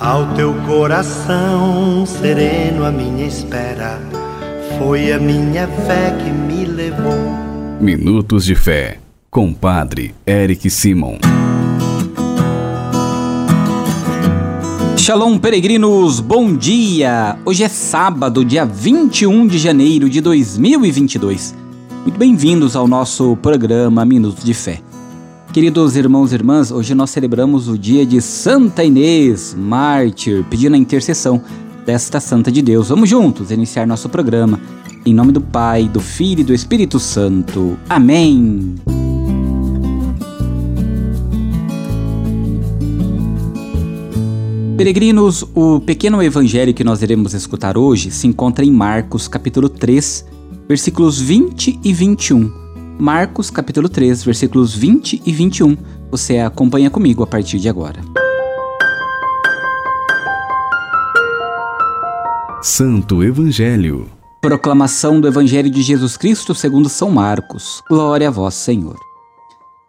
Ao teu coração sereno, a minha espera foi a minha fé que me levou. Minutos de Fé, com Padre Eric Simon. Shalom, peregrinos, bom dia! Hoje é sábado, dia 21 de janeiro de 2022. Muito bem-vindos ao nosso programa Minutos de Fé. Queridos irmãos e irmãs, hoje nós celebramos o dia de Santa Inês, mártir, pedindo a intercessão desta Santa de Deus. Vamos juntos iniciar nosso programa. Em nome do Pai, do Filho e do Espírito Santo. Amém. Peregrinos, o pequeno evangelho que nós iremos escutar hoje se encontra em Marcos, capítulo 3, versículos 20 e 21 Marcos capítulo 3, versículos 20 e 21. Você acompanha comigo a partir de agora. Santo Evangelho. Proclamação do Evangelho de Jesus Cristo segundo São Marcos. Glória a vós, Senhor.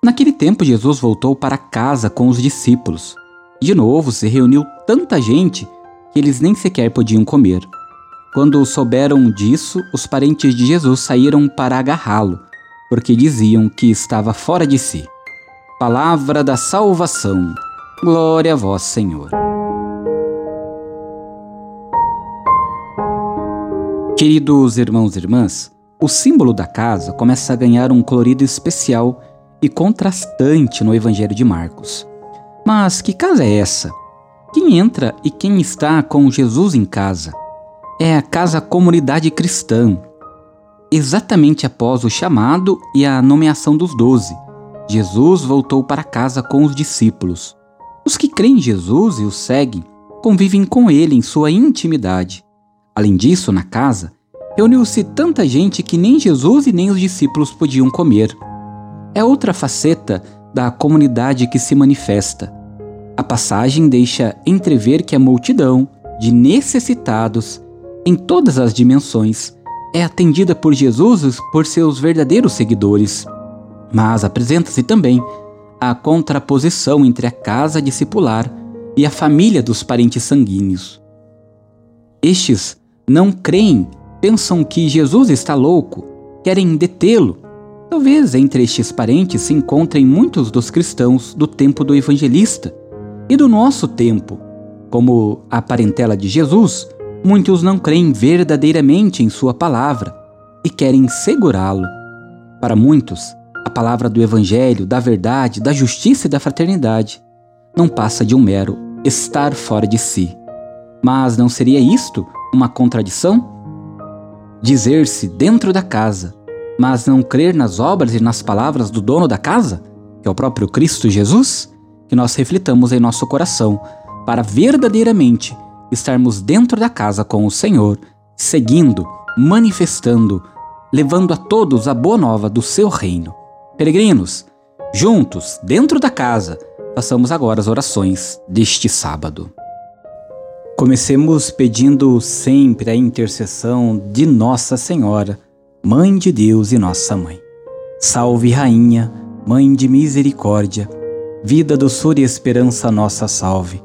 Naquele tempo Jesus voltou para casa com os discípulos. De novo se reuniu tanta gente que eles nem sequer podiam comer. Quando souberam disso, os parentes de Jesus saíram para agarrá-lo porque diziam que estava fora de si. Palavra da salvação. Glória a vós, Senhor. Queridos irmãos e irmãs, o símbolo da casa começa a ganhar um colorido especial e contrastante no Evangelho de Marcos. Mas que casa é essa? Quem entra e quem está com Jesus em casa? É a casa comunidade cristã, Exatamente após o chamado e a nomeação dos doze, Jesus voltou para casa com os discípulos. Os que creem em Jesus e o seguem convivem com ele em sua intimidade. Além disso, na casa, reuniu-se tanta gente que nem Jesus e nem os discípulos podiam comer. É outra faceta da comunidade que se manifesta. A passagem deixa entrever que a multidão de necessitados, em todas as dimensões, é atendida por Jesus por seus verdadeiros seguidores, mas apresenta-se também a contraposição entre a casa discipular e a família dos parentes sanguíneos. Estes não creem, pensam que Jesus está louco, querem detê-lo. Talvez entre estes parentes se encontrem muitos dos cristãos do tempo do evangelista e do nosso tempo, como a parentela de Jesus, Muitos não creem verdadeiramente em Sua palavra e querem segurá-lo. Para muitos, a palavra do Evangelho, da verdade, da justiça e da fraternidade não passa de um mero estar fora de si. Mas não seria isto uma contradição? Dizer-se dentro da casa, mas não crer nas obras e nas palavras do dono da casa, que é o próprio Cristo Jesus? Que nós reflitamos em nosso coração para verdadeiramente estarmos dentro da casa com o Senhor, seguindo, manifestando, levando a todos a boa nova do seu reino. Peregrinos, juntos, dentro da casa, façamos agora as orações deste sábado. Comecemos pedindo sempre a intercessão de Nossa Senhora, Mãe de Deus e Nossa Mãe. Salve, Rainha, Mãe de Misericórdia, vida, doçura e esperança, nossa salve.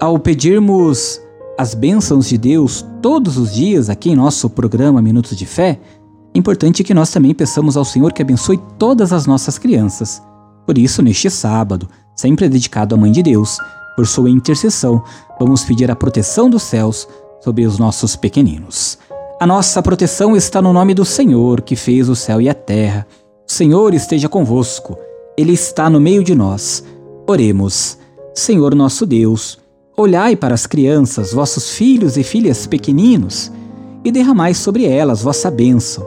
Ao pedirmos as bênçãos de Deus todos os dias aqui em nosso programa Minutos de Fé, é importante que nós também peçamos ao Senhor que abençoe todas as nossas crianças. Por isso, neste sábado, sempre dedicado à Mãe de Deus, Por sua intercessão, vamos pedir a proteção dos céus sobre os nossos pequeninos. A nossa proteção está no nome do Senhor, que fez o céu e a terra. O Senhor esteja convosco, Ele está no meio de nós. Oremos. Senhor nosso Deus, olhai para as crianças, vossos filhos e filhas pequeninos, e derramai sobre elas vossa bênção,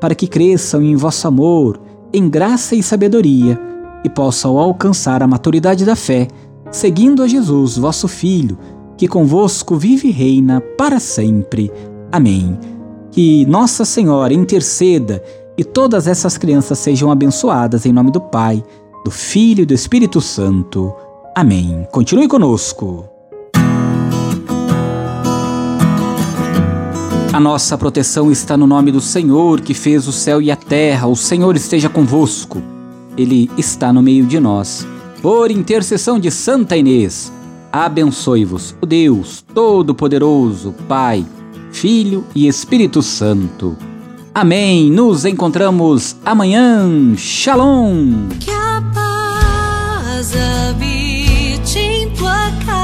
para que cresçam em vosso amor, em graça e sabedoria, e possam alcançar a maturidade da fé, seguindo a Jesus, vosso Filho, que convosco vive e reina para sempre. Amém. Que Nossa Senhora interceda e todas essas crianças sejam abençoadas em nome do Pai, do Filho e do Espírito Santo. Amém. Continue conosco. A nossa proteção está no nome do Senhor que fez o céu e a terra. O Senhor esteja convosco. Ele está no meio de nós. Por intercessão de Santa Inês, abençoe-vos o Deus Todo-Poderoso, Pai, Filho e Espírito Santo. Amém. Nos encontramos amanhã. Shalom. Que a paz habite em tua casa